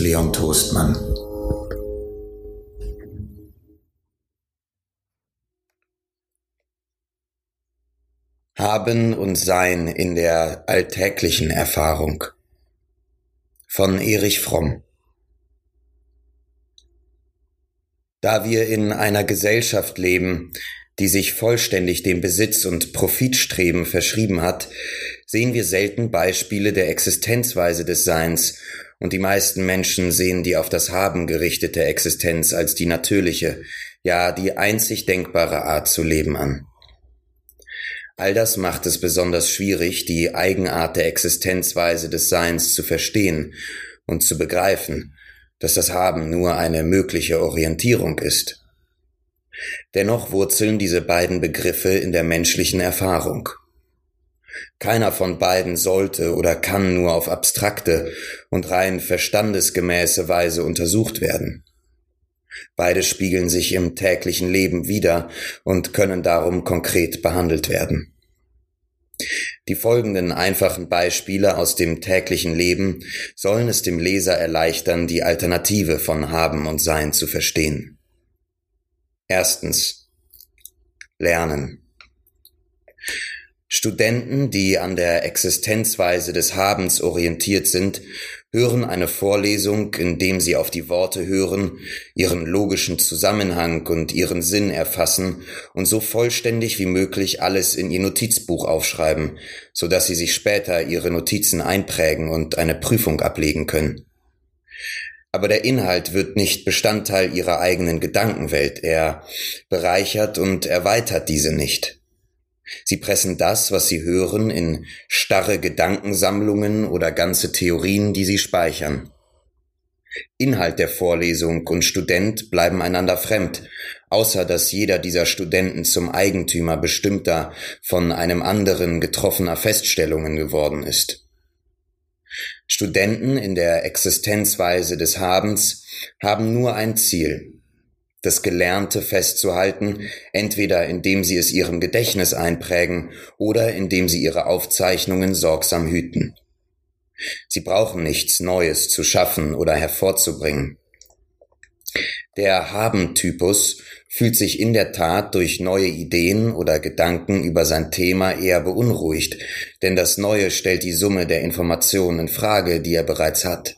Leon Toastmann. Haben und Sein in der alltäglichen Erfahrung von Erich Fromm. Da wir in einer Gesellschaft leben, die sich vollständig dem Besitz und Profitstreben verschrieben hat, sehen wir selten Beispiele der Existenzweise des Seins, und die meisten Menschen sehen die auf das Haben gerichtete Existenz als die natürliche, ja die einzig denkbare Art zu leben an. All das macht es besonders schwierig, die Eigenart der Existenzweise des Seins zu verstehen und zu begreifen, dass das Haben nur eine mögliche Orientierung ist. Dennoch wurzeln diese beiden Begriffe in der menschlichen Erfahrung. Keiner von beiden sollte oder kann nur auf abstrakte und rein verstandesgemäße Weise untersucht werden. Beide spiegeln sich im täglichen Leben wider und können darum konkret behandelt werden. Die folgenden einfachen Beispiele aus dem täglichen Leben sollen es dem Leser erleichtern, die Alternative von Haben und Sein zu verstehen. Erstens. Lernen. Studenten, die an der Existenzweise des Habens orientiert sind, hören eine Vorlesung, indem sie auf die Worte hören, ihren logischen Zusammenhang und ihren Sinn erfassen und so vollständig wie möglich alles in ihr Notizbuch aufschreiben, so dass sie sich später ihre Notizen einprägen und eine Prüfung ablegen können. Aber der Inhalt wird nicht Bestandteil ihrer eigenen Gedankenwelt, er bereichert und erweitert diese nicht. Sie pressen das, was sie hören, in starre Gedankensammlungen oder ganze Theorien, die sie speichern. Inhalt der Vorlesung und Student bleiben einander fremd, außer dass jeder dieser Studenten zum Eigentümer bestimmter, von einem anderen getroffener Feststellungen geworden ist. Studenten in der Existenzweise des Habens haben nur ein Ziel, das Gelernte festzuhalten, entweder indem sie es ihrem Gedächtnis einprägen oder indem sie ihre Aufzeichnungen sorgsam hüten. Sie brauchen nichts Neues zu schaffen oder hervorzubringen. Der Haben-Typus fühlt sich in der Tat durch neue Ideen oder Gedanken über sein Thema eher beunruhigt, denn das Neue stellt die Summe der Informationen in Frage, die er bereits hat.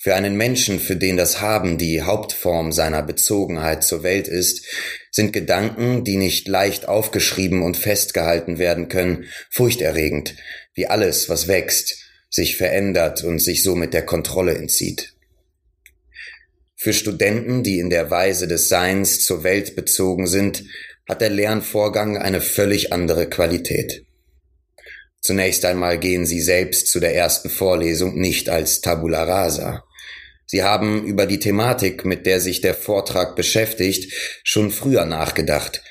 Für einen Menschen, für den das Haben die Hauptform seiner Bezogenheit zur Welt ist, sind Gedanken, die nicht leicht aufgeschrieben und festgehalten werden können, furchterregend, wie alles, was wächst, sich verändert und sich somit der Kontrolle entzieht. Für Studenten, die in der Weise des Seins zur Welt bezogen sind, hat der Lernvorgang eine völlig andere Qualität. Zunächst einmal gehen sie selbst zu der ersten Vorlesung nicht als Tabula rasa. Sie haben über die Thematik, mit der sich der Vortrag beschäftigt, schon früher nachgedacht.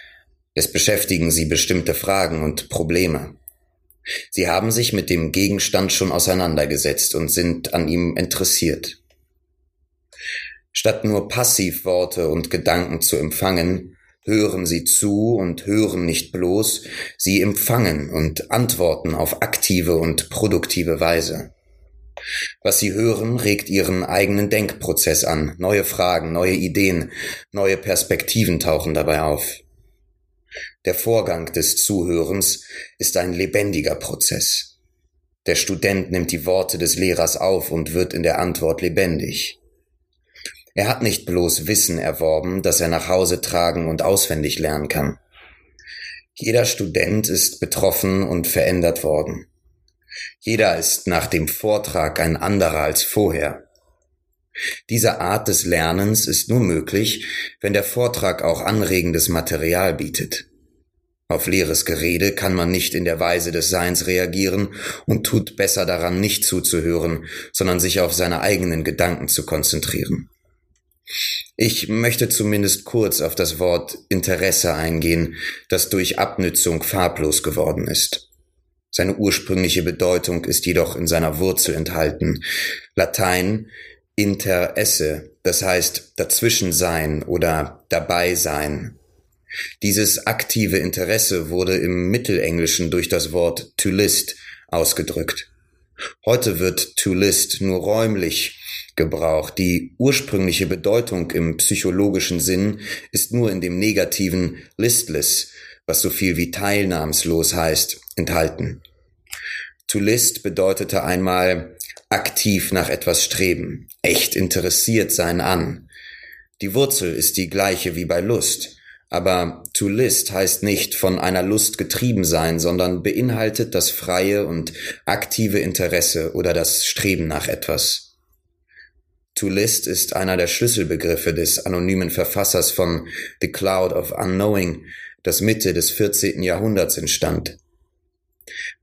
Es beschäftigen Sie bestimmte Fragen und Probleme. Sie haben sich mit dem Gegenstand schon auseinandergesetzt und sind an ihm interessiert. Statt nur passiv Worte und Gedanken zu empfangen, hören Sie zu und hören nicht bloß, Sie empfangen und antworten auf aktive und produktive Weise. Was Sie hören, regt Ihren eigenen Denkprozess an. Neue Fragen, neue Ideen, neue Perspektiven tauchen dabei auf. Der Vorgang des Zuhörens ist ein lebendiger Prozess. Der Student nimmt die Worte des Lehrers auf und wird in der Antwort lebendig. Er hat nicht bloß Wissen erworben, das er nach Hause tragen und auswendig lernen kann. Jeder Student ist betroffen und verändert worden. Jeder ist nach dem Vortrag ein anderer als vorher. Diese Art des Lernens ist nur möglich, wenn der Vortrag auch anregendes Material bietet. Auf leeres Gerede kann man nicht in der Weise des Seins reagieren und tut besser daran, nicht zuzuhören, sondern sich auf seine eigenen Gedanken zu konzentrieren. Ich möchte zumindest kurz auf das Wort Interesse eingehen, das durch Abnützung farblos geworden ist. Seine ursprüngliche Bedeutung ist jedoch in seiner Wurzel enthalten. Latein inter esse, das heißt dazwischen sein oder dabei sein. Dieses aktive Interesse wurde im Mittelenglischen durch das Wort to list ausgedrückt. Heute wird to list nur räumlich gebraucht. Die ursprüngliche Bedeutung im psychologischen Sinn ist nur in dem negativen listless, was so viel wie teilnahmslos heißt, enthalten. To list bedeutete einmal aktiv nach etwas streben, echt interessiert sein an. Die Wurzel ist die gleiche wie bei Lust. Aber to list heißt nicht von einer Lust getrieben sein, sondern beinhaltet das freie und aktive Interesse oder das Streben nach etwas. To list ist einer der Schlüsselbegriffe des anonymen Verfassers von The Cloud of Unknowing, das Mitte des 14. Jahrhunderts entstand.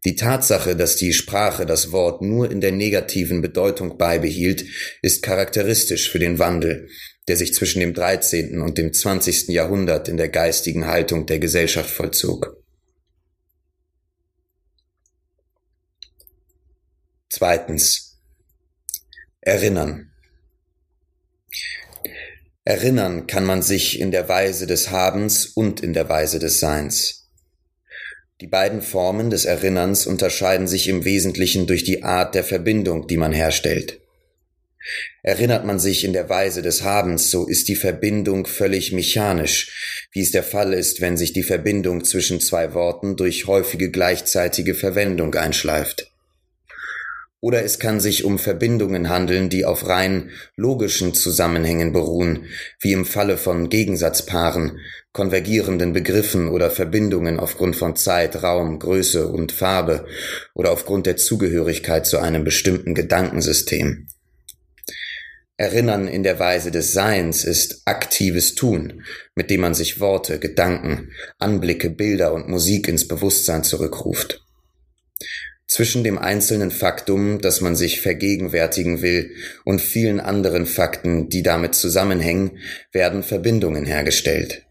Die Tatsache, dass die Sprache das Wort nur in der negativen Bedeutung beibehielt, ist charakteristisch für den Wandel, der sich zwischen dem 13. und dem 20. Jahrhundert in der geistigen Haltung der Gesellschaft vollzog. Zweitens. Erinnern. Erinnern kann man sich in der Weise des Habens und in der Weise des Seins. Die beiden Formen des Erinnerns unterscheiden sich im Wesentlichen durch die Art der Verbindung, die man herstellt. Erinnert man sich in der Weise des Habens, so ist die Verbindung völlig mechanisch, wie es der Fall ist, wenn sich die Verbindung zwischen zwei Worten durch häufige gleichzeitige Verwendung einschleift. Oder es kann sich um Verbindungen handeln, die auf rein logischen Zusammenhängen beruhen, wie im Falle von Gegensatzpaaren, konvergierenden Begriffen oder Verbindungen aufgrund von Zeit, Raum, Größe und Farbe oder aufgrund der Zugehörigkeit zu einem bestimmten Gedankensystem. Erinnern in der Weise des Seins ist aktives Tun, mit dem man sich Worte, Gedanken, Anblicke, Bilder und Musik ins Bewusstsein zurückruft. Zwischen dem einzelnen Faktum, das man sich vergegenwärtigen will, und vielen anderen Fakten, die damit zusammenhängen, werden Verbindungen hergestellt.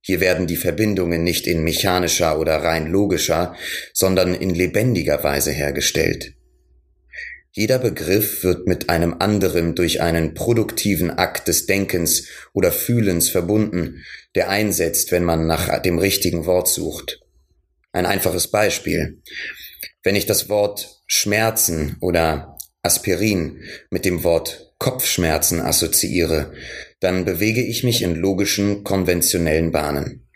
Hier werden die Verbindungen nicht in mechanischer oder rein logischer, sondern in lebendiger Weise hergestellt. Jeder Begriff wird mit einem anderen durch einen produktiven Akt des Denkens oder Fühlens verbunden, der einsetzt, wenn man nach dem richtigen Wort sucht. Ein einfaches Beispiel. Wenn ich das Wort Schmerzen oder Aspirin mit dem Wort Kopfschmerzen assoziiere, dann bewege ich mich in logischen, konventionellen Bahnen.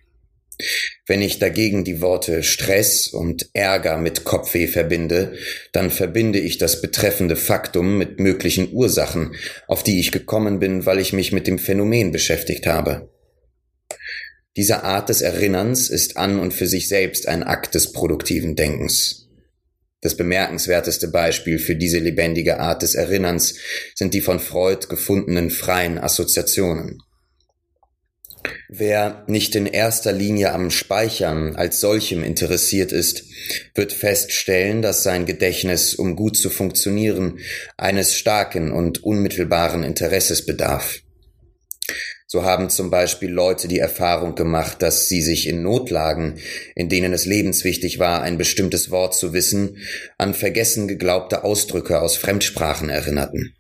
Wenn ich dagegen die Worte Stress und Ärger mit Kopfweh verbinde, dann verbinde ich das betreffende Faktum mit möglichen Ursachen, auf die ich gekommen bin, weil ich mich mit dem Phänomen beschäftigt habe. Diese Art des Erinnerns ist an und für sich selbst ein Akt des produktiven Denkens. Das bemerkenswerteste Beispiel für diese lebendige Art des Erinnerns sind die von Freud gefundenen freien Assoziationen. Wer nicht in erster Linie am Speichern als solchem interessiert ist, wird feststellen, dass sein Gedächtnis, um gut zu funktionieren, eines starken und unmittelbaren Interesses bedarf. So haben zum Beispiel Leute die Erfahrung gemacht, dass sie sich in Notlagen, in denen es lebenswichtig war, ein bestimmtes Wort zu wissen, an vergessen geglaubte Ausdrücke aus Fremdsprachen erinnerten.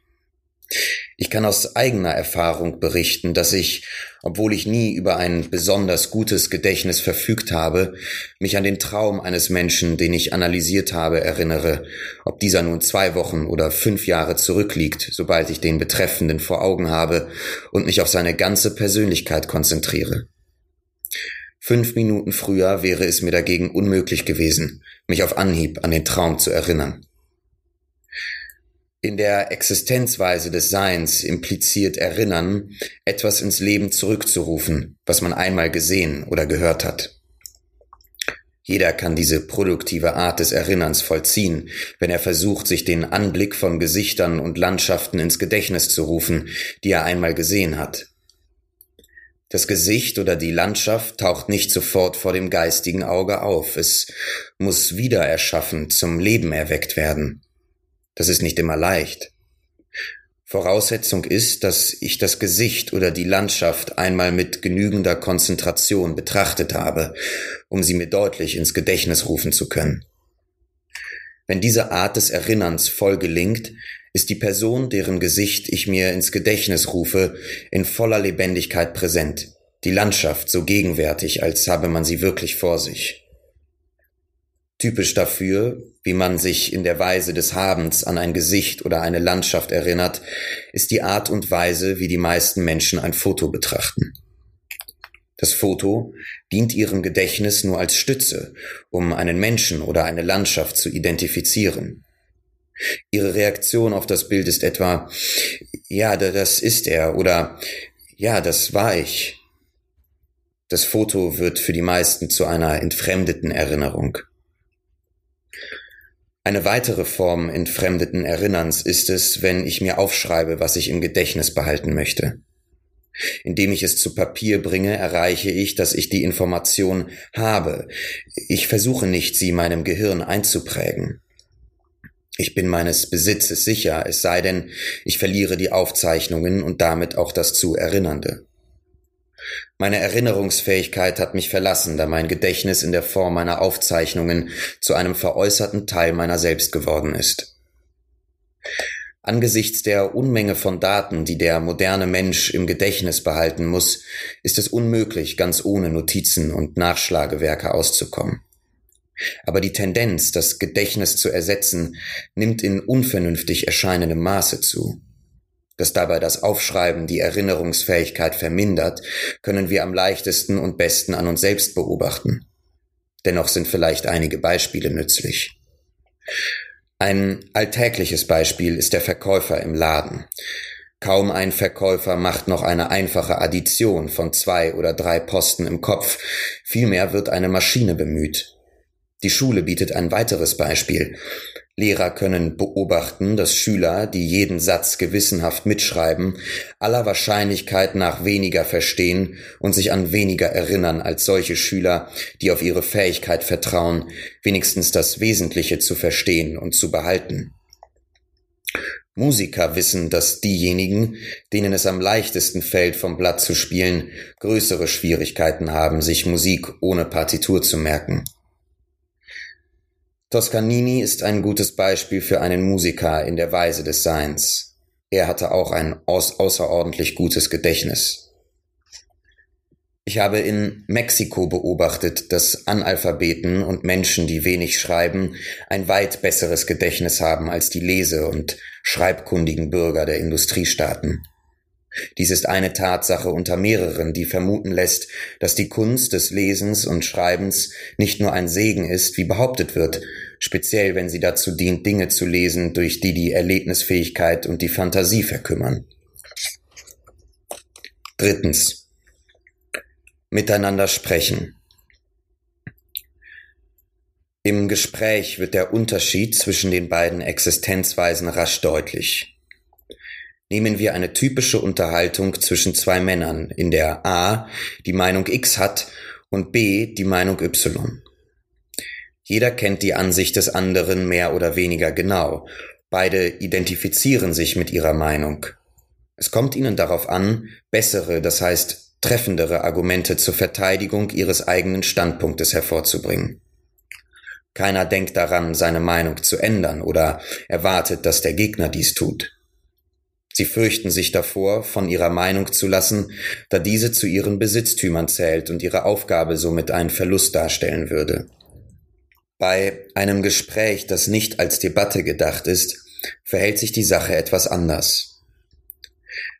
Ich kann aus eigener Erfahrung berichten, dass ich, obwohl ich nie über ein besonders gutes Gedächtnis verfügt habe, mich an den Traum eines Menschen, den ich analysiert habe, erinnere, ob dieser nun zwei Wochen oder fünf Jahre zurückliegt, sobald ich den Betreffenden vor Augen habe und mich auf seine ganze Persönlichkeit konzentriere. Fünf Minuten früher wäre es mir dagegen unmöglich gewesen, mich auf Anhieb an den Traum zu erinnern. In der Existenzweise des Seins impliziert Erinnern, etwas ins Leben zurückzurufen, was man einmal gesehen oder gehört hat. Jeder kann diese produktive Art des Erinnerns vollziehen, wenn er versucht, sich den Anblick von Gesichtern und Landschaften ins Gedächtnis zu rufen, die er einmal gesehen hat. Das Gesicht oder die Landschaft taucht nicht sofort vor dem geistigen Auge auf, es muss wieder erschaffen, zum Leben erweckt werden. Das ist nicht immer leicht. Voraussetzung ist, dass ich das Gesicht oder die Landschaft einmal mit genügender Konzentration betrachtet habe, um sie mir deutlich ins Gedächtnis rufen zu können. Wenn diese Art des Erinnerns voll gelingt, ist die Person, deren Gesicht ich mir ins Gedächtnis rufe, in voller Lebendigkeit präsent, die Landschaft so gegenwärtig, als habe man sie wirklich vor sich. Typisch dafür, wie man sich in der Weise des Habens an ein Gesicht oder eine Landschaft erinnert, ist die Art und Weise, wie die meisten Menschen ein Foto betrachten. Das Foto dient ihrem Gedächtnis nur als Stütze, um einen Menschen oder eine Landschaft zu identifizieren. Ihre Reaktion auf das Bild ist etwa, ja, das ist er oder ja, das war ich. Das Foto wird für die meisten zu einer entfremdeten Erinnerung. Eine weitere Form entfremdeten Erinnerns ist es, wenn ich mir aufschreibe, was ich im Gedächtnis behalten möchte. Indem ich es zu Papier bringe, erreiche ich, dass ich die Information habe. Ich versuche nicht, sie meinem Gehirn einzuprägen. Ich bin meines Besitzes sicher, es sei denn, ich verliere die Aufzeichnungen und damit auch das zu Erinnernde. Meine Erinnerungsfähigkeit hat mich verlassen, da mein Gedächtnis in der Form meiner Aufzeichnungen zu einem veräußerten Teil meiner selbst geworden ist. Angesichts der Unmenge von Daten, die der moderne Mensch im Gedächtnis behalten muss, ist es unmöglich, ganz ohne Notizen und Nachschlagewerke auszukommen. Aber die Tendenz, das Gedächtnis zu ersetzen, nimmt in unvernünftig erscheinendem Maße zu dass dabei das Aufschreiben die Erinnerungsfähigkeit vermindert, können wir am leichtesten und besten an uns selbst beobachten. Dennoch sind vielleicht einige Beispiele nützlich. Ein alltägliches Beispiel ist der Verkäufer im Laden. Kaum ein Verkäufer macht noch eine einfache Addition von zwei oder drei Posten im Kopf, vielmehr wird eine Maschine bemüht. Die Schule bietet ein weiteres Beispiel. Lehrer können beobachten, dass Schüler, die jeden Satz gewissenhaft mitschreiben, aller Wahrscheinlichkeit nach weniger verstehen und sich an weniger erinnern als solche Schüler, die auf ihre Fähigkeit vertrauen, wenigstens das Wesentliche zu verstehen und zu behalten. Musiker wissen, dass diejenigen, denen es am leichtesten fällt, vom Blatt zu spielen, größere Schwierigkeiten haben, sich Musik ohne Partitur zu merken. Toscanini ist ein gutes Beispiel für einen Musiker in der Weise des Seins. Er hatte auch ein außerordentlich gutes Gedächtnis. Ich habe in Mexiko beobachtet, dass Analphabeten und Menschen, die wenig schreiben, ein weit besseres Gedächtnis haben als die lese- und schreibkundigen Bürger der Industriestaaten. Dies ist eine Tatsache unter mehreren, die vermuten lässt, dass die Kunst des Lesens und Schreibens nicht nur ein Segen ist, wie behauptet wird, speziell wenn sie dazu dient, Dinge zu lesen, durch die die Erlebnisfähigkeit und die Fantasie verkümmern. Drittens. Miteinander sprechen. Im Gespräch wird der Unterschied zwischen den beiden Existenzweisen rasch deutlich. Nehmen wir eine typische Unterhaltung zwischen zwei Männern, in der A die Meinung X hat und B die Meinung Y. Jeder kennt die Ansicht des anderen mehr oder weniger genau. Beide identifizieren sich mit ihrer Meinung. Es kommt ihnen darauf an, bessere, das heißt treffendere Argumente zur Verteidigung ihres eigenen Standpunktes hervorzubringen. Keiner denkt daran, seine Meinung zu ändern oder erwartet, dass der Gegner dies tut. Sie fürchten sich davor, von ihrer Meinung zu lassen, da diese zu ihren Besitztümern zählt und ihre Aufgabe somit einen Verlust darstellen würde. Bei einem Gespräch, das nicht als Debatte gedacht ist, verhält sich die Sache etwas anders.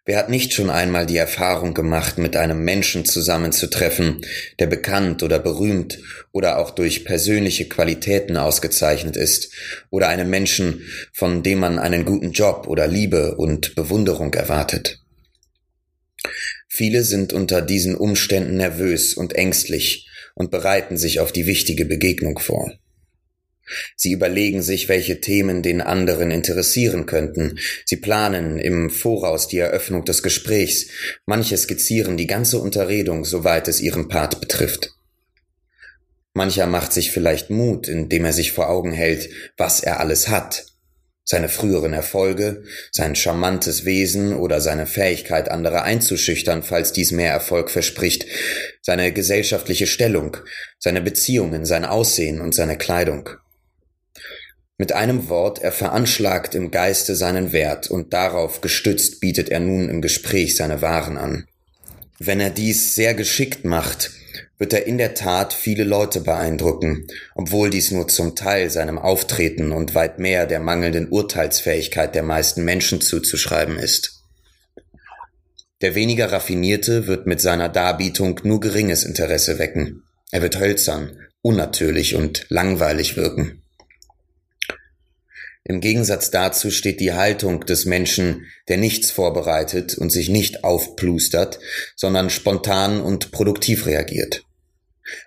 Wer hat nicht schon einmal die Erfahrung gemacht, mit einem Menschen zusammenzutreffen, der bekannt oder berühmt oder auch durch persönliche Qualitäten ausgezeichnet ist, oder einem Menschen, von dem man einen guten Job oder Liebe und Bewunderung erwartet? Viele sind unter diesen Umständen nervös und ängstlich und bereiten sich auf die wichtige Begegnung vor. Sie überlegen sich, welche Themen den anderen interessieren könnten. Sie planen im Voraus die Eröffnung des Gesprächs. Manche skizzieren die ganze Unterredung, soweit es ihren Part betrifft. Mancher macht sich vielleicht Mut, indem er sich vor Augen hält, was er alles hat. Seine früheren Erfolge, sein charmantes Wesen oder seine Fähigkeit, andere einzuschüchtern, falls dies mehr Erfolg verspricht, seine gesellschaftliche Stellung, seine Beziehungen, sein Aussehen und seine Kleidung. Mit einem Wort, er veranschlagt im Geiste seinen Wert und darauf gestützt bietet er nun im Gespräch seine Waren an. Wenn er dies sehr geschickt macht, wird er in der Tat viele Leute beeindrucken, obwohl dies nur zum Teil seinem Auftreten und weit mehr der mangelnden Urteilsfähigkeit der meisten Menschen zuzuschreiben ist. Der weniger Raffinierte wird mit seiner Darbietung nur geringes Interesse wecken. Er wird hölzern, unnatürlich und langweilig wirken. Im Gegensatz dazu steht die Haltung des Menschen, der nichts vorbereitet und sich nicht aufplustert, sondern spontan und produktiv reagiert.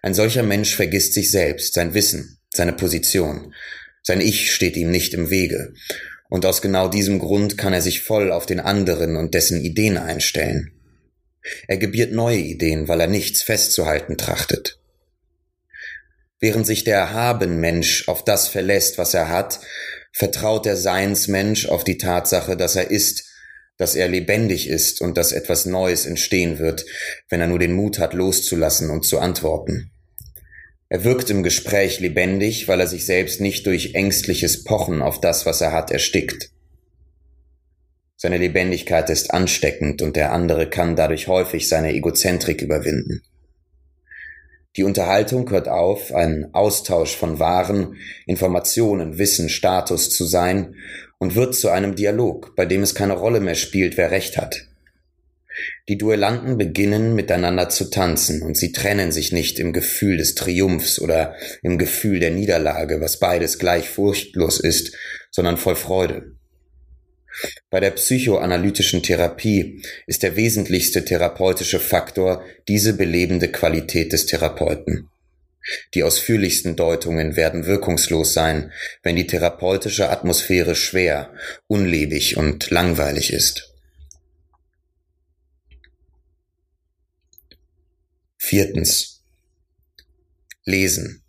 Ein solcher Mensch vergisst sich selbst, sein Wissen, seine Position. Sein Ich steht ihm nicht im Wege. Und aus genau diesem Grund kann er sich voll auf den anderen und dessen Ideen einstellen. Er gebiert neue Ideen, weil er nichts festzuhalten trachtet. Während sich der Haben-Mensch auf das verlässt, was er hat, vertraut der Seinsmensch auf die Tatsache, dass er ist, dass er lebendig ist und dass etwas Neues entstehen wird, wenn er nur den Mut hat, loszulassen und zu antworten. Er wirkt im Gespräch lebendig, weil er sich selbst nicht durch ängstliches Pochen auf das, was er hat, erstickt. Seine Lebendigkeit ist ansteckend und der andere kann dadurch häufig seine Egozentrik überwinden. Die Unterhaltung hört auf, ein Austausch von Waren, Informationen, Wissen, Status zu sein und wird zu einem Dialog, bei dem es keine Rolle mehr spielt, wer Recht hat. Die Duellanten beginnen miteinander zu tanzen und sie trennen sich nicht im Gefühl des Triumphs oder im Gefühl der Niederlage, was beides gleich furchtlos ist, sondern voll Freude. Bei der psychoanalytischen Therapie ist der wesentlichste therapeutische Faktor diese belebende Qualität des Therapeuten. Die ausführlichsten Deutungen werden wirkungslos sein, wenn die therapeutische Atmosphäre schwer, unlebig und langweilig ist. Viertens. Lesen.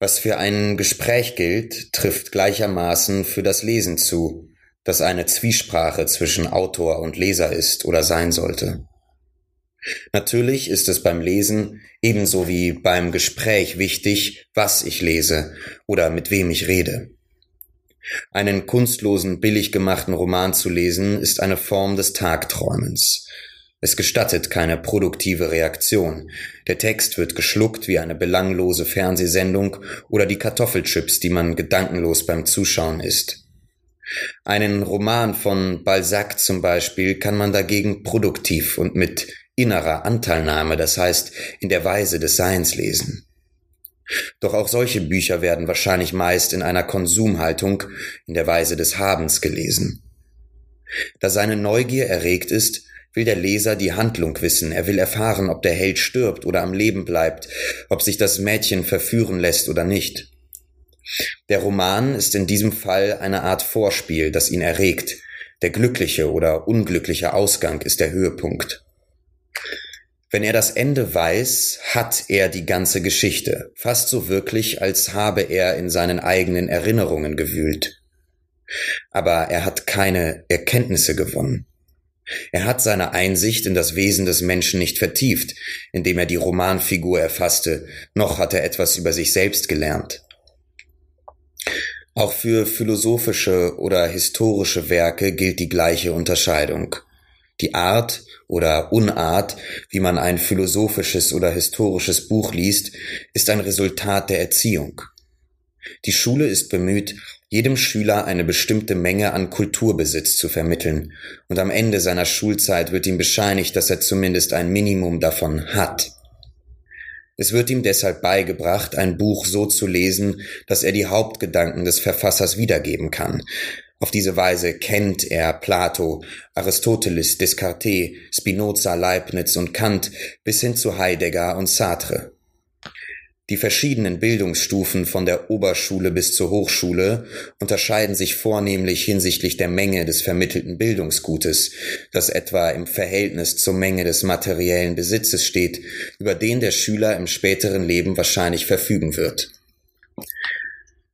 Was für ein Gespräch gilt, trifft gleichermaßen für das Lesen zu, das eine Zwiesprache zwischen Autor und Leser ist oder sein sollte. Natürlich ist es beim Lesen ebenso wie beim Gespräch wichtig, was ich lese oder mit wem ich rede. Einen kunstlosen, billig gemachten Roman zu lesen, ist eine Form des Tagträumens, es gestattet keine produktive Reaktion. Der Text wird geschluckt wie eine belanglose Fernsehsendung oder die Kartoffelchips, die man gedankenlos beim Zuschauen isst. Einen Roman von Balzac zum Beispiel kann man dagegen produktiv und mit innerer Anteilnahme, das heißt in der Weise des Seins lesen. Doch auch solche Bücher werden wahrscheinlich meist in einer Konsumhaltung, in der Weise des Habens gelesen. Da seine Neugier erregt ist, will der Leser die Handlung wissen, er will erfahren, ob der Held stirbt oder am Leben bleibt, ob sich das Mädchen verführen lässt oder nicht. Der Roman ist in diesem Fall eine Art Vorspiel, das ihn erregt. Der glückliche oder unglückliche Ausgang ist der Höhepunkt. Wenn er das Ende weiß, hat er die ganze Geschichte, fast so wirklich, als habe er in seinen eigenen Erinnerungen gewühlt. Aber er hat keine Erkenntnisse gewonnen. Er hat seine Einsicht in das Wesen des Menschen nicht vertieft, indem er die Romanfigur erfasste, noch hat er etwas über sich selbst gelernt. Auch für philosophische oder historische Werke gilt die gleiche Unterscheidung. Die Art oder Unart, wie man ein philosophisches oder historisches Buch liest, ist ein Resultat der Erziehung. Die Schule ist bemüht, jedem Schüler eine bestimmte Menge an Kulturbesitz zu vermitteln, und am Ende seiner Schulzeit wird ihm bescheinigt, dass er zumindest ein Minimum davon hat. Es wird ihm deshalb beigebracht, ein Buch so zu lesen, dass er die Hauptgedanken des Verfassers wiedergeben kann. Auf diese Weise kennt er Plato, Aristoteles, Descartes, Spinoza, Leibniz und Kant bis hin zu Heidegger und Sartre. Die verschiedenen Bildungsstufen von der Oberschule bis zur Hochschule unterscheiden sich vornehmlich hinsichtlich der Menge des vermittelten Bildungsgutes, das etwa im Verhältnis zur Menge des materiellen Besitzes steht, über den der Schüler im späteren Leben wahrscheinlich verfügen wird.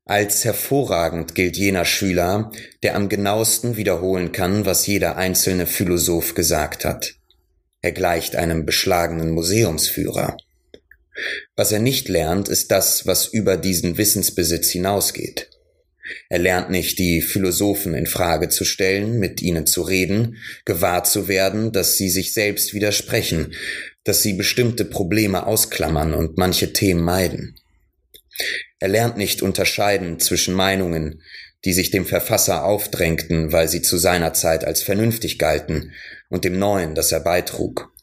Als hervorragend gilt jener Schüler, der am genauesten wiederholen kann, was jeder einzelne Philosoph gesagt hat. Er gleicht einem beschlagenen Museumsführer. Was er nicht lernt, ist das, was über diesen Wissensbesitz hinausgeht. Er lernt nicht, die Philosophen in Frage zu stellen, mit ihnen zu reden, gewahr zu werden, dass sie sich selbst widersprechen, dass sie bestimmte Probleme ausklammern und manche Themen meiden. Er lernt nicht unterscheiden zwischen Meinungen, die sich dem Verfasser aufdrängten, weil sie zu seiner Zeit als vernünftig galten, und dem Neuen, das er beitrug.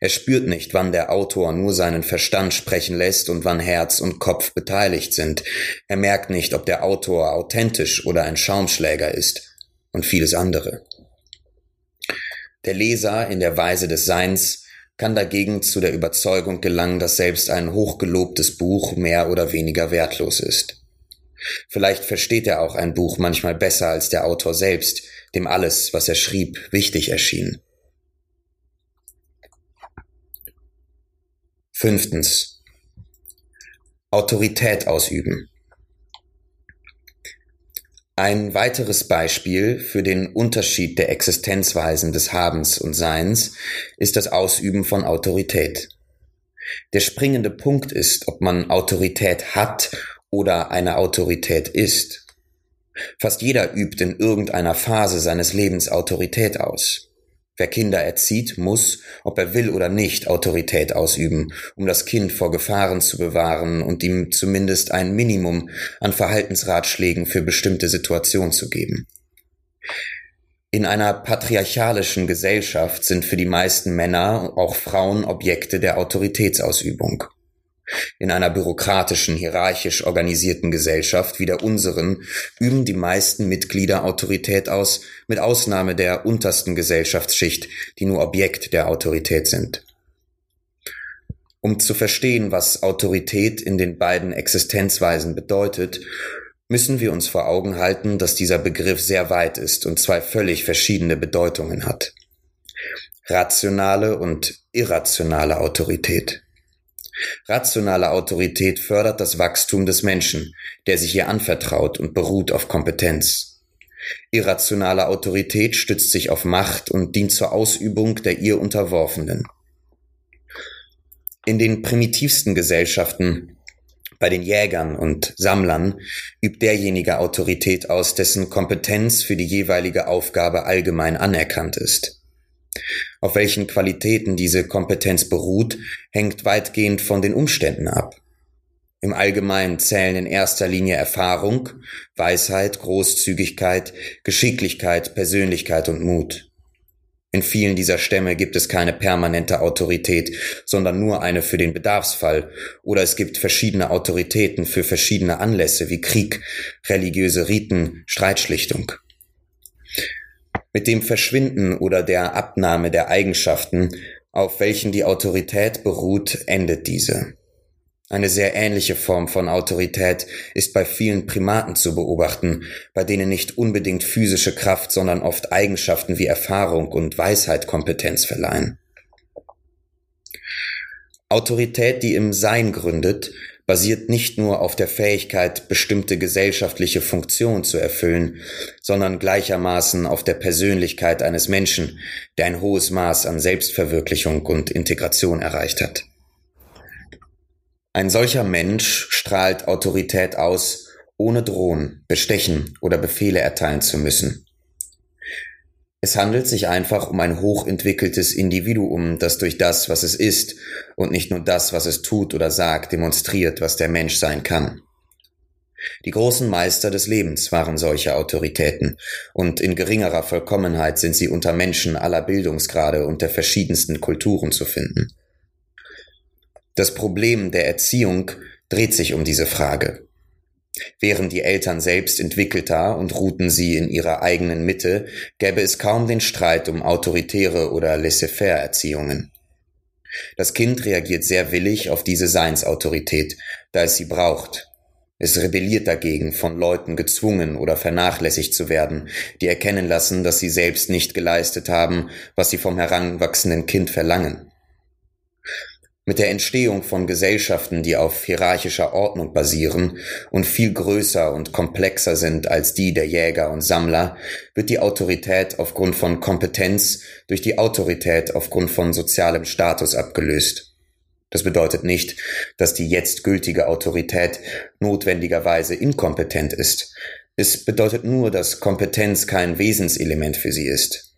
Er spürt nicht, wann der Autor nur seinen Verstand sprechen lässt und wann Herz und Kopf beteiligt sind. Er merkt nicht, ob der Autor authentisch oder ein Schaumschläger ist und vieles andere. Der Leser in der Weise des Seins kann dagegen zu der Überzeugung gelangen, dass selbst ein hochgelobtes Buch mehr oder weniger wertlos ist. Vielleicht versteht er auch ein Buch manchmal besser als der Autor selbst, dem alles, was er schrieb, wichtig erschien. Fünftens. Autorität ausüben. Ein weiteres Beispiel für den Unterschied der Existenzweisen des Habens und Seins ist das Ausüben von Autorität. Der springende Punkt ist, ob man Autorität hat oder eine Autorität ist. Fast jeder übt in irgendeiner Phase seines Lebens Autorität aus. Wer Kinder erzieht, muss, ob er will oder nicht, Autorität ausüben, um das Kind vor Gefahren zu bewahren und ihm zumindest ein Minimum an Verhaltensratschlägen für bestimmte Situationen zu geben. In einer patriarchalischen Gesellschaft sind für die meisten Männer auch Frauen Objekte der Autoritätsausübung. In einer bürokratischen, hierarchisch organisierten Gesellschaft wie der unseren üben die meisten Mitglieder Autorität aus, mit Ausnahme der untersten Gesellschaftsschicht, die nur Objekt der Autorität sind. Um zu verstehen, was Autorität in den beiden Existenzweisen bedeutet, müssen wir uns vor Augen halten, dass dieser Begriff sehr weit ist und zwei völlig verschiedene Bedeutungen hat. Rationale und irrationale Autorität. Rationale Autorität fördert das Wachstum des Menschen, der sich ihr anvertraut und beruht auf Kompetenz. Irrationale Autorität stützt sich auf Macht und dient zur Ausübung der ihr Unterworfenen. In den primitivsten Gesellschaften, bei den Jägern und Sammlern, übt derjenige Autorität aus, dessen Kompetenz für die jeweilige Aufgabe allgemein anerkannt ist. Auf welchen Qualitäten diese Kompetenz beruht, hängt weitgehend von den Umständen ab. Im Allgemeinen zählen in erster Linie Erfahrung, Weisheit, Großzügigkeit, Geschicklichkeit, Persönlichkeit und Mut. In vielen dieser Stämme gibt es keine permanente Autorität, sondern nur eine für den Bedarfsfall, oder es gibt verschiedene Autoritäten für verschiedene Anlässe wie Krieg, religiöse Riten, Streitschlichtung. Mit dem Verschwinden oder der Abnahme der Eigenschaften, auf welchen die Autorität beruht, endet diese. Eine sehr ähnliche Form von Autorität ist bei vielen Primaten zu beobachten, bei denen nicht unbedingt physische Kraft, sondern oft Eigenschaften wie Erfahrung und Weisheit Kompetenz verleihen. Autorität, die im Sein gründet, basiert nicht nur auf der Fähigkeit, bestimmte gesellschaftliche Funktionen zu erfüllen, sondern gleichermaßen auf der Persönlichkeit eines Menschen, der ein hohes Maß an Selbstverwirklichung und Integration erreicht hat. Ein solcher Mensch strahlt Autorität aus, ohne drohen, bestechen oder Befehle erteilen zu müssen. Es handelt sich einfach um ein hochentwickeltes Individuum, das durch das, was es ist und nicht nur das, was es tut oder sagt, demonstriert, was der Mensch sein kann. Die großen Meister des Lebens waren solche Autoritäten, und in geringerer Vollkommenheit sind sie unter Menschen aller Bildungsgrade und der verschiedensten Kulturen zu finden. Das Problem der Erziehung dreht sich um diese Frage. Wären die Eltern selbst entwickelter und ruhten sie in ihrer eigenen Mitte, gäbe es kaum den Streit um autoritäre oder laissez-faire Erziehungen. Das Kind reagiert sehr willig auf diese Seinsautorität, da es sie braucht. Es rebelliert dagegen, von Leuten gezwungen oder vernachlässigt zu werden, die erkennen lassen, dass sie selbst nicht geleistet haben, was sie vom heranwachsenden Kind verlangen. Mit der Entstehung von Gesellschaften, die auf hierarchischer Ordnung basieren und viel größer und komplexer sind als die der Jäger und Sammler, wird die Autorität aufgrund von Kompetenz durch die Autorität aufgrund von sozialem Status abgelöst. Das bedeutet nicht, dass die jetzt gültige Autorität notwendigerweise inkompetent ist. Es bedeutet nur, dass Kompetenz kein Wesenselement für sie ist.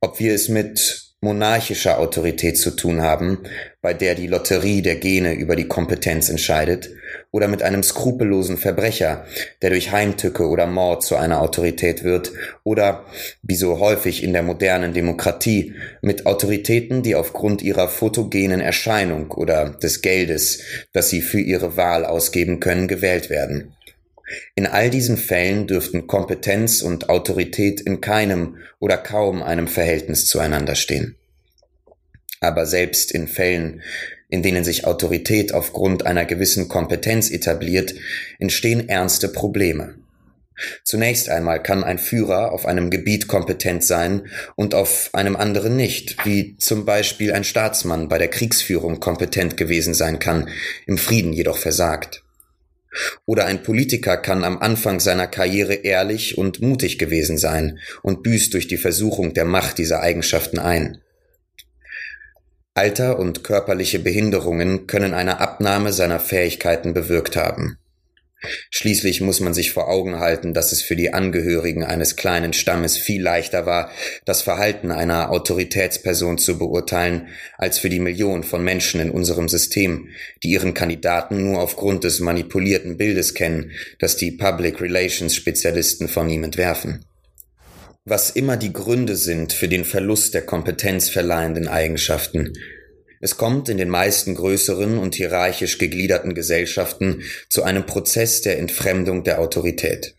Ob wir es mit monarchischer Autorität zu tun haben, bei der die Lotterie der Gene über die Kompetenz entscheidet, oder mit einem skrupellosen Verbrecher, der durch Heimtücke oder Mord zu einer Autorität wird, oder, wie so häufig in der modernen Demokratie, mit Autoritäten, die aufgrund ihrer fotogenen Erscheinung oder des Geldes, das sie für ihre Wahl ausgeben können, gewählt werden. In all diesen Fällen dürften Kompetenz und Autorität in keinem oder kaum einem Verhältnis zueinander stehen. Aber selbst in Fällen, in denen sich Autorität aufgrund einer gewissen Kompetenz etabliert, entstehen ernste Probleme. Zunächst einmal kann ein Führer auf einem Gebiet kompetent sein und auf einem anderen nicht, wie zum Beispiel ein Staatsmann bei der Kriegsführung kompetent gewesen sein kann, im Frieden jedoch versagt. Oder ein Politiker kann am Anfang seiner Karriere ehrlich und mutig gewesen sein und büßt durch die Versuchung der Macht dieser Eigenschaften ein. Alter und körperliche Behinderungen können eine Abnahme seiner Fähigkeiten bewirkt haben. Schließlich muss man sich vor Augen halten, dass es für die Angehörigen eines kleinen Stammes viel leichter war, das Verhalten einer Autoritätsperson zu beurteilen, als für die Millionen von Menschen in unserem System, die ihren Kandidaten nur aufgrund des manipulierten Bildes kennen, das die Public Relations Spezialisten von ihm entwerfen. Was immer die Gründe sind für den Verlust der kompetenzverleihenden Eigenschaften, es kommt in den meisten größeren und hierarchisch gegliederten Gesellschaften zu einem Prozess der Entfremdung der Autorität.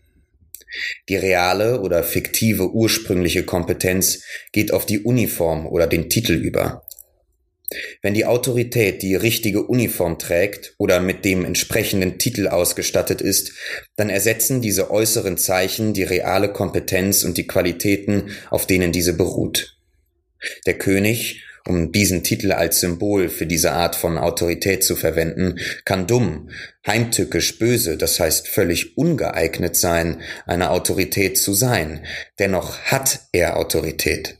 Die reale oder fiktive ursprüngliche Kompetenz geht auf die Uniform oder den Titel über. Wenn die Autorität die richtige Uniform trägt oder mit dem entsprechenden Titel ausgestattet ist, dann ersetzen diese äußeren Zeichen die reale Kompetenz und die Qualitäten, auf denen diese beruht. Der König um diesen Titel als Symbol für diese Art von Autorität zu verwenden, kann dumm, heimtückisch böse, das heißt völlig ungeeignet sein, eine Autorität zu sein. Dennoch hat er Autorität.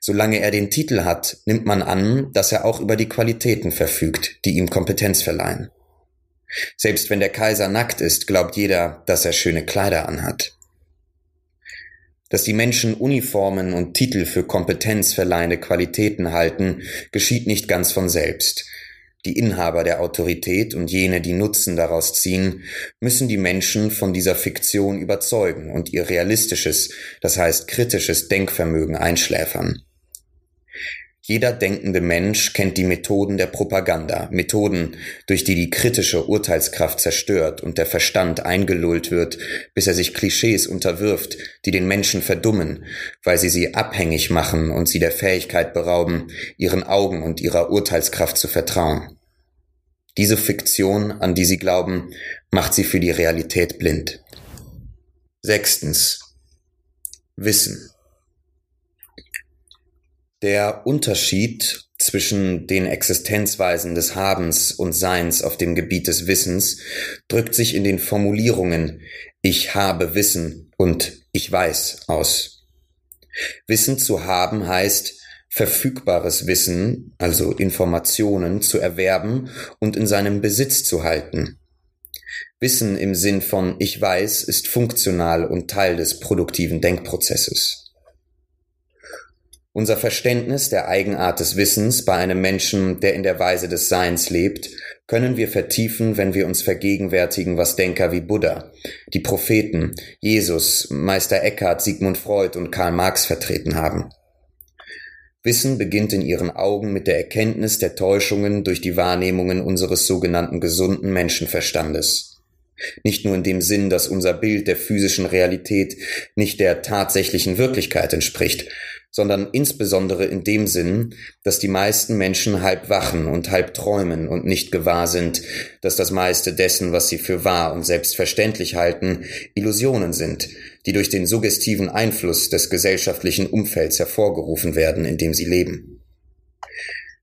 Solange er den Titel hat, nimmt man an, dass er auch über die Qualitäten verfügt, die ihm Kompetenz verleihen. Selbst wenn der Kaiser nackt ist, glaubt jeder, dass er schöne Kleider anhat dass die Menschen Uniformen und Titel für kompetenzverleihende Qualitäten halten, geschieht nicht ganz von selbst. Die Inhaber der Autorität und jene, die Nutzen daraus ziehen, müssen die Menschen von dieser Fiktion überzeugen und ihr realistisches, das heißt kritisches Denkvermögen einschläfern. Jeder denkende Mensch kennt die Methoden der Propaganda, Methoden, durch die die kritische Urteilskraft zerstört und der Verstand eingelullt wird, bis er sich Klischees unterwirft, die den Menschen verdummen, weil sie sie abhängig machen und sie der Fähigkeit berauben, ihren Augen und ihrer Urteilskraft zu vertrauen. Diese Fiktion, an die sie glauben, macht sie für die Realität blind. Sechstens. Wissen. Der Unterschied zwischen den Existenzweisen des Habens und Seins auf dem Gebiet des Wissens drückt sich in den Formulierungen ich habe Wissen und ich weiß aus. Wissen zu haben heißt, verfügbares Wissen, also Informationen, zu erwerben und in seinem Besitz zu halten. Wissen im Sinn von ich weiß ist funktional und Teil des produktiven Denkprozesses. Unser Verständnis der Eigenart des Wissens bei einem Menschen, der in der Weise des Seins lebt, können wir vertiefen, wenn wir uns vergegenwärtigen, was Denker wie Buddha, die Propheten, Jesus, Meister Eckhart, Sigmund Freud und Karl Marx vertreten haben. Wissen beginnt in ihren Augen mit der Erkenntnis der Täuschungen durch die Wahrnehmungen unseres sogenannten gesunden Menschenverstandes. Nicht nur in dem Sinn, dass unser Bild der physischen Realität nicht der tatsächlichen Wirklichkeit entspricht, sondern insbesondere in dem Sinn, dass die meisten Menschen halb wachen und halb träumen und nicht gewahr sind, dass das meiste dessen, was sie für wahr und selbstverständlich halten, Illusionen sind, die durch den suggestiven Einfluss des gesellschaftlichen Umfelds hervorgerufen werden, in dem sie leben.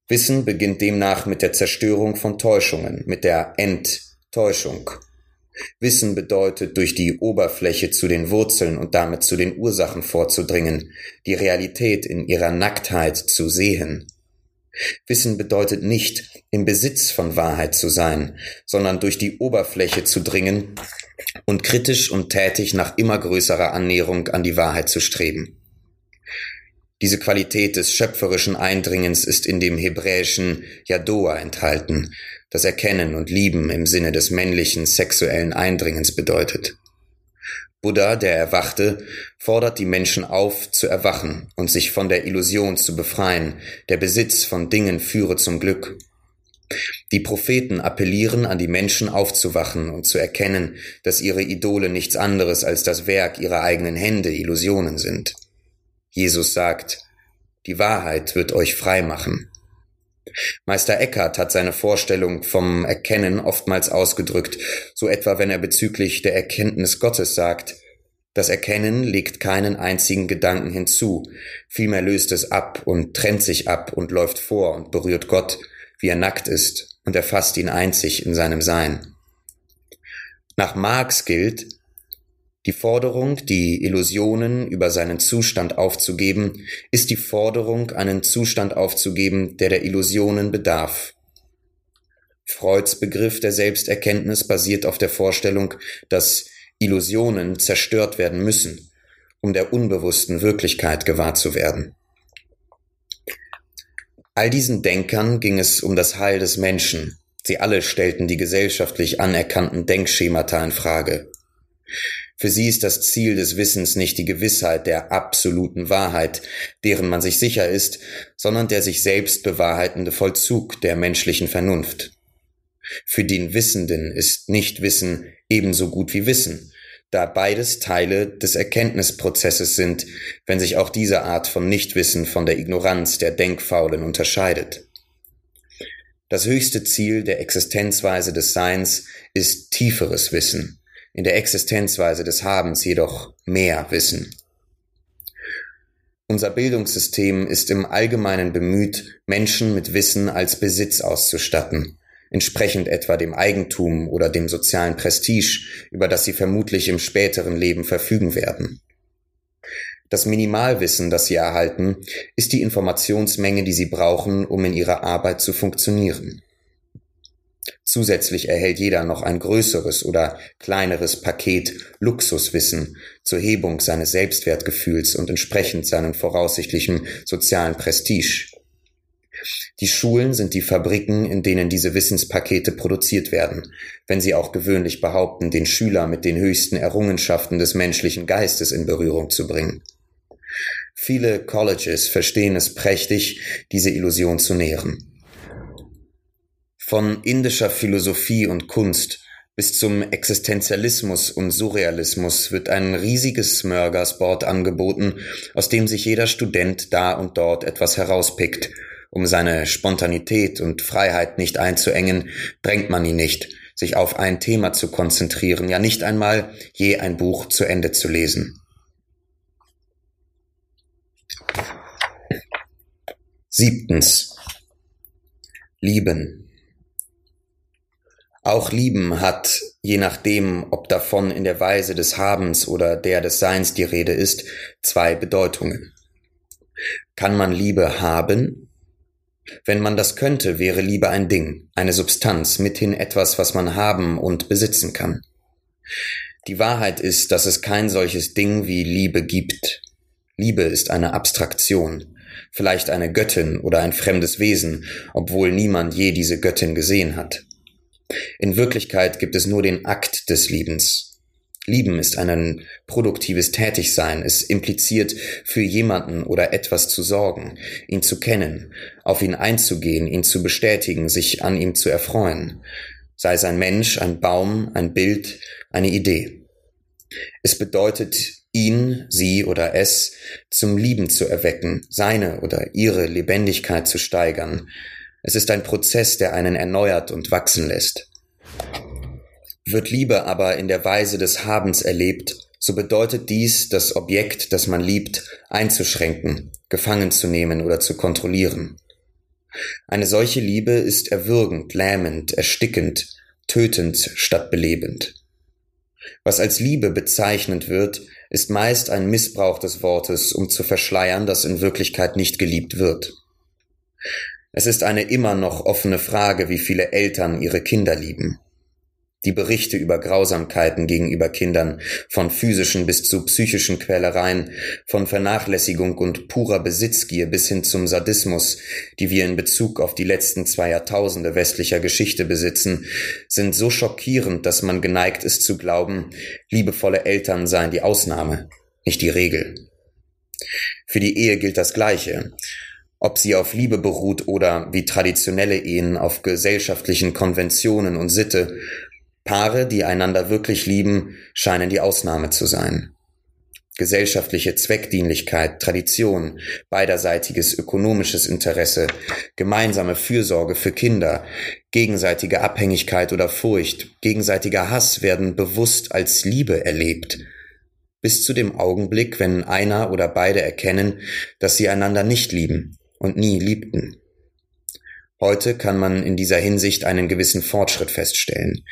Wissen beginnt demnach mit der Zerstörung von Täuschungen, mit der Enttäuschung Wissen bedeutet, durch die Oberfläche zu den Wurzeln und damit zu den Ursachen vorzudringen, die Realität in ihrer Nacktheit zu sehen. Wissen bedeutet nicht, im Besitz von Wahrheit zu sein, sondern durch die Oberfläche zu dringen und kritisch und tätig nach immer größerer Annäherung an die Wahrheit zu streben. Diese Qualität des schöpferischen Eindringens ist in dem hebräischen Yadoa enthalten, das Erkennen und Lieben im Sinne des männlichen sexuellen Eindringens bedeutet. Buddha, der Erwachte, fordert die Menschen auf, zu erwachen und sich von der Illusion zu befreien, der Besitz von Dingen führe zum Glück. Die Propheten appellieren an die Menschen aufzuwachen und zu erkennen, dass ihre Idole nichts anderes als das Werk ihrer eigenen Hände Illusionen sind. Jesus sagt, die Wahrheit wird euch frei machen. Meister Eckhart hat seine Vorstellung vom Erkennen oftmals ausgedrückt, so etwa wenn er bezüglich der Erkenntnis Gottes sagt, das Erkennen legt keinen einzigen Gedanken hinzu, vielmehr löst es ab und trennt sich ab und läuft vor und berührt Gott, wie er nackt ist, und erfasst ihn einzig in seinem Sein. Nach Marx gilt, die Forderung, die Illusionen über seinen Zustand aufzugeben, ist die Forderung, einen Zustand aufzugeben, der der Illusionen bedarf. Freuds Begriff der Selbsterkenntnis basiert auf der Vorstellung, dass Illusionen zerstört werden müssen, um der unbewussten Wirklichkeit gewahr zu werden. All diesen Denkern ging es um das Heil des Menschen. Sie alle stellten die gesellschaftlich anerkannten Denkschemata in Frage. Für sie ist das Ziel des Wissens nicht die Gewissheit der absoluten Wahrheit, deren man sich sicher ist, sondern der sich selbst bewahrheitende Vollzug der menschlichen Vernunft. Für den Wissenden ist Nichtwissen ebenso gut wie Wissen, da beides Teile des Erkenntnisprozesses sind, wenn sich auch diese Art von Nichtwissen von der Ignoranz der Denkfaulen unterscheidet. Das höchste Ziel der Existenzweise des Seins ist tieferes Wissen, in der Existenzweise des Habens jedoch mehr Wissen. Unser Bildungssystem ist im Allgemeinen bemüht, Menschen mit Wissen als Besitz auszustatten, entsprechend etwa dem Eigentum oder dem sozialen Prestige, über das sie vermutlich im späteren Leben verfügen werden. Das Minimalwissen, das sie erhalten, ist die Informationsmenge, die sie brauchen, um in ihrer Arbeit zu funktionieren. Zusätzlich erhält jeder noch ein größeres oder kleineres Paket Luxuswissen zur Hebung seines Selbstwertgefühls und entsprechend seinem voraussichtlichen sozialen Prestige. Die Schulen sind die Fabriken, in denen diese Wissenspakete produziert werden, wenn sie auch gewöhnlich behaupten, den Schüler mit den höchsten Errungenschaften des menschlichen Geistes in Berührung zu bringen. Viele Colleges verstehen es prächtig, diese Illusion zu nähren. Von indischer Philosophie und Kunst bis zum Existenzialismus und Surrealismus wird ein riesiges Smörgersbord angeboten, aus dem sich jeder Student da und dort etwas herauspickt. Um seine Spontanität und Freiheit nicht einzuengen, drängt man ihn nicht, sich auf ein Thema zu konzentrieren, ja nicht einmal je ein Buch zu Ende zu lesen. Siebtens. Lieben. Auch lieben hat, je nachdem, ob davon in der Weise des Habens oder der des Seins die Rede ist, zwei Bedeutungen. Kann man Liebe haben? Wenn man das könnte, wäre Liebe ein Ding, eine Substanz, mithin etwas, was man haben und besitzen kann. Die Wahrheit ist, dass es kein solches Ding wie Liebe gibt. Liebe ist eine Abstraktion, vielleicht eine Göttin oder ein fremdes Wesen, obwohl niemand je diese Göttin gesehen hat. In Wirklichkeit gibt es nur den Akt des Liebens. Lieben ist ein produktives Tätigsein. Es impliziert, für jemanden oder etwas zu sorgen, ihn zu kennen, auf ihn einzugehen, ihn zu bestätigen, sich an ihm zu erfreuen. Sei es ein Mensch, ein Baum, ein Bild, eine Idee. Es bedeutet, ihn, sie oder es zum Lieben zu erwecken, seine oder ihre Lebendigkeit zu steigern, es ist ein Prozess, der einen erneuert und wachsen lässt. Wird Liebe aber in der Weise des Habens erlebt, so bedeutet dies, das Objekt, das man liebt, einzuschränken, gefangen zu nehmen oder zu kontrollieren. Eine solche Liebe ist erwürgend, lähmend, erstickend, tötend statt belebend. Was als Liebe bezeichnet wird, ist meist ein Missbrauch des Wortes, um zu verschleiern, dass in Wirklichkeit nicht geliebt wird. Es ist eine immer noch offene Frage, wie viele Eltern ihre Kinder lieben. Die Berichte über Grausamkeiten gegenüber Kindern, von physischen bis zu psychischen Quälereien, von Vernachlässigung und purer Besitzgier bis hin zum Sadismus, die wir in Bezug auf die letzten zwei Jahrtausende westlicher Geschichte besitzen, sind so schockierend, dass man geneigt ist zu glauben, liebevolle Eltern seien die Ausnahme, nicht die Regel. Für die Ehe gilt das Gleiche ob sie auf Liebe beruht oder wie traditionelle Ehen auf gesellschaftlichen Konventionen und Sitte, Paare, die einander wirklich lieben, scheinen die Ausnahme zu sein. Gesellschaftliche Zweckdienlichkeit, Tradition, beiderseitiges ökonomisches Interesse, gemeinsame Fürsorge für Kinder, gegenseitige Abhängigkeit oder Furcht, gegenseitiger Hass werden bewusst als Liebe erlebt, bis zu dem Augenblick, wenn einer oder beide erkennen, dass sie einander nicht lieben und nie liebten. Heute kann man in dieser Hinsicht einen gewissen Fortschritt feststellen.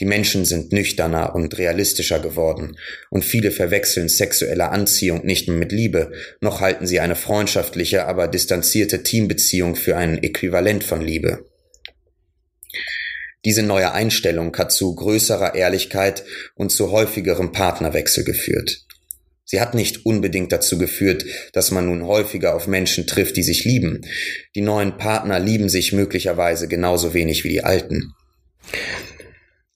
Die Menschen sind nüchterner und realistischer geworden, und viele verwechseln sexuelle Anziehung nicht mehr mit Liebe, noch halten sie eine freundschaftliche, aber distanzierte Teambeziehung für ein Äquivalent von Liebe. Diese neue Einstellung hat zu größerer Ehrlichkeit und zu häufigerem Partnerwechsel geführt. Sie hat nicht unbedingt dazu geführt, dass man nun häufiger auf Menschen trifft, die sich lieben. Die neuen Partner lieben sich möglicherweise genauso wenig wie die alten.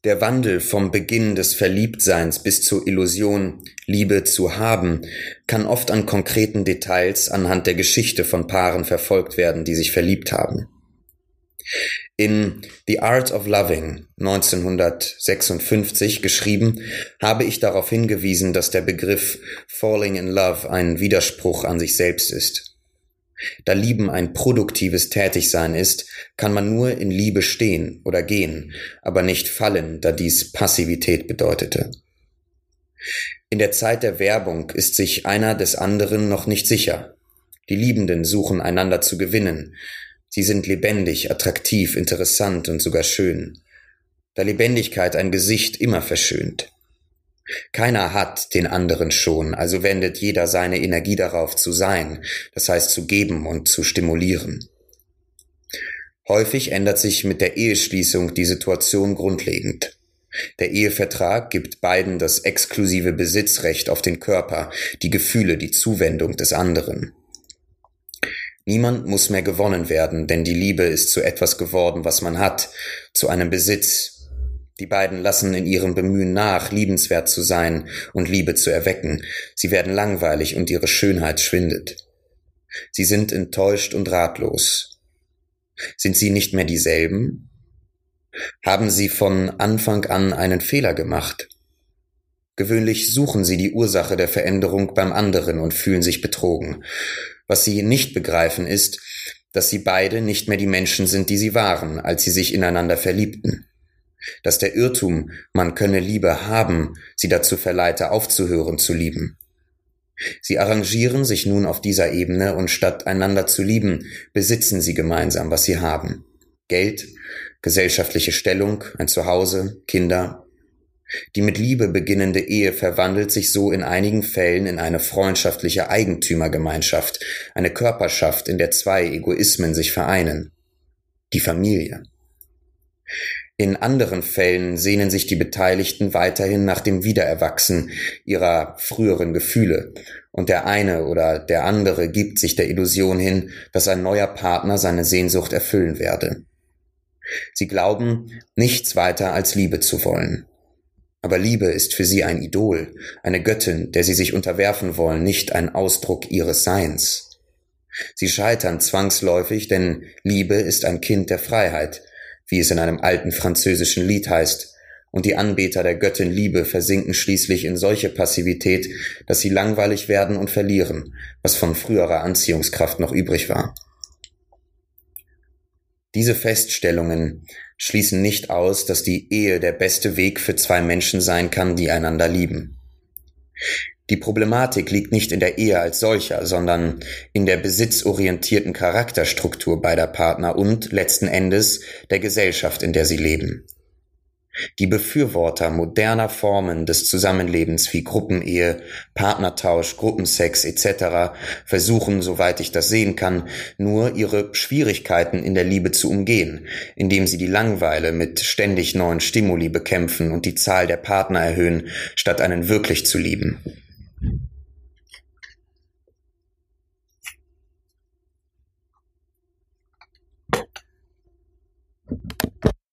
Der Wandel vom Beginn des Verliebtseins bis zur Illusion, Liebe zu haben, kann oft an konkreten Details anhand der Geschichte von Paaren verfolgt werden, die sich verliebt haben. In The Art of Loving 1956 geschrieben, habe ich darauf hingewiesen, dass der Begriff Falling in Love ein Widerspruch an sich selbst ist. Da Lieben ein produktives Tätigsein ist, kann man nur in Liebe stehen oder gehen, aber nicht fallen, da dies Passivität bedeutete. In der Zeit der Werbung ist sich einer des anderen noch nicht sicher. Die Liebenden suchen einander zu gewinnen. Sie sind lebendig, attraktiv, interessant und sogar schön. Da Lebendigkeit ein Gesicht immer verschönt. Keiner hat den anderen schon, also wendet jeder seine Energie darauf zu sein, das heißt zu geben und zu stimulieren. Häufig ändert sich mit der Eheschließung die Situation grundlegend. Der Ehevertrag gibt beiden das exklusive Besitzrecht auf den Körper, die Gefühle, die Zuwendung des anderen. Niemand muss mehr gewonnen werden, denn die Liebe ist zu etwas geworden, was man hat, zu einem Besitz, die beiden lassen in ihrem Bemühen nach, liebenswert zu sein und Liebe zu erwecken. Sie werden langweilig und ihre Schönheit schwindet. Sie sind enttäuscht und ratlos. Sind sie nicht mehr dieselben? Haben sie von Anfang an einen Fehler gemacht? Gewöhnlich suchen sie die Ursache der Veränderung beim anderen und fühlen sich betrogen. Was sie nicht begreifen ist, dass sie beide nicht mehr die Menschen sind, die sie waren, als sie sich ineinander verliebten dass der Irrtum, man könne Liebe haben, sie dazu verleite, aufzuhören zu lieben. Sie arrangieren sich nun auf dieser Ebene und statt einander zu lieben, besitzen sie gemeinsam, was sie haben. Geld, gesellschaftliche Stellung, ein Zuhause, Kinder. Die mit Liebe beginnende Ehe verwandelt sich so in einigen Fällen in eine freundschaftliche Eigentümergemeinschaft, eine Körperschaft, in der zwei Egoismen sich vereinen. Die Familie. In anderen Fällen sehnen sich die Beteiligten weiterhin nach dem Wiedererwachsen ihrer früheren Gefühle, und der eine oder der andere gibt sich der Illusion hin, dass ein neuer Partner seine Sehnsucht erfüllen werde. Sie glauben, nichts weiter als Liebe zu wollen. Aber Liebe ist für sie ein Idol, eine Göttin, der sie sich unterwerfen wollen, nicht ein Ausdruck ihres Seins. Sie scheitern zwangsläufig, denn Liebe ist ein Kind der Freiheit, wie es in einem alten französischen Lied heißt, und die Anbeter der Göttin Liebe versinken schließlich in solche Passivität, dass sie langweilig werden und verlieren, was von früherer Anziehungskraft noch übrig war. Diese Feststellungen schließen nicht aus, dass die Ehe der beste Weg für zwei Menschen sein kann, die einander lieben. Die Problematik liegt nicht in der Ehe als solcher, sondern in der besitzorientierten Charakterstruktur beider Partner und letzten Endes der Gesellschaft, in der sie leben. Die Befürworter moderner Formen des Zusammenlebens wie Gruppenehe, Partnertausch, Gruppensex etc. versuchen, soweit ich das sehen kann, nur ihre Schwierigkeiten in der Liebe zu umgehen, indem sie die Langweile mit ständig neuen Stimuli bekämpfen und die Zahl der Partner erhöhen, statt einen wirklich zu lieben.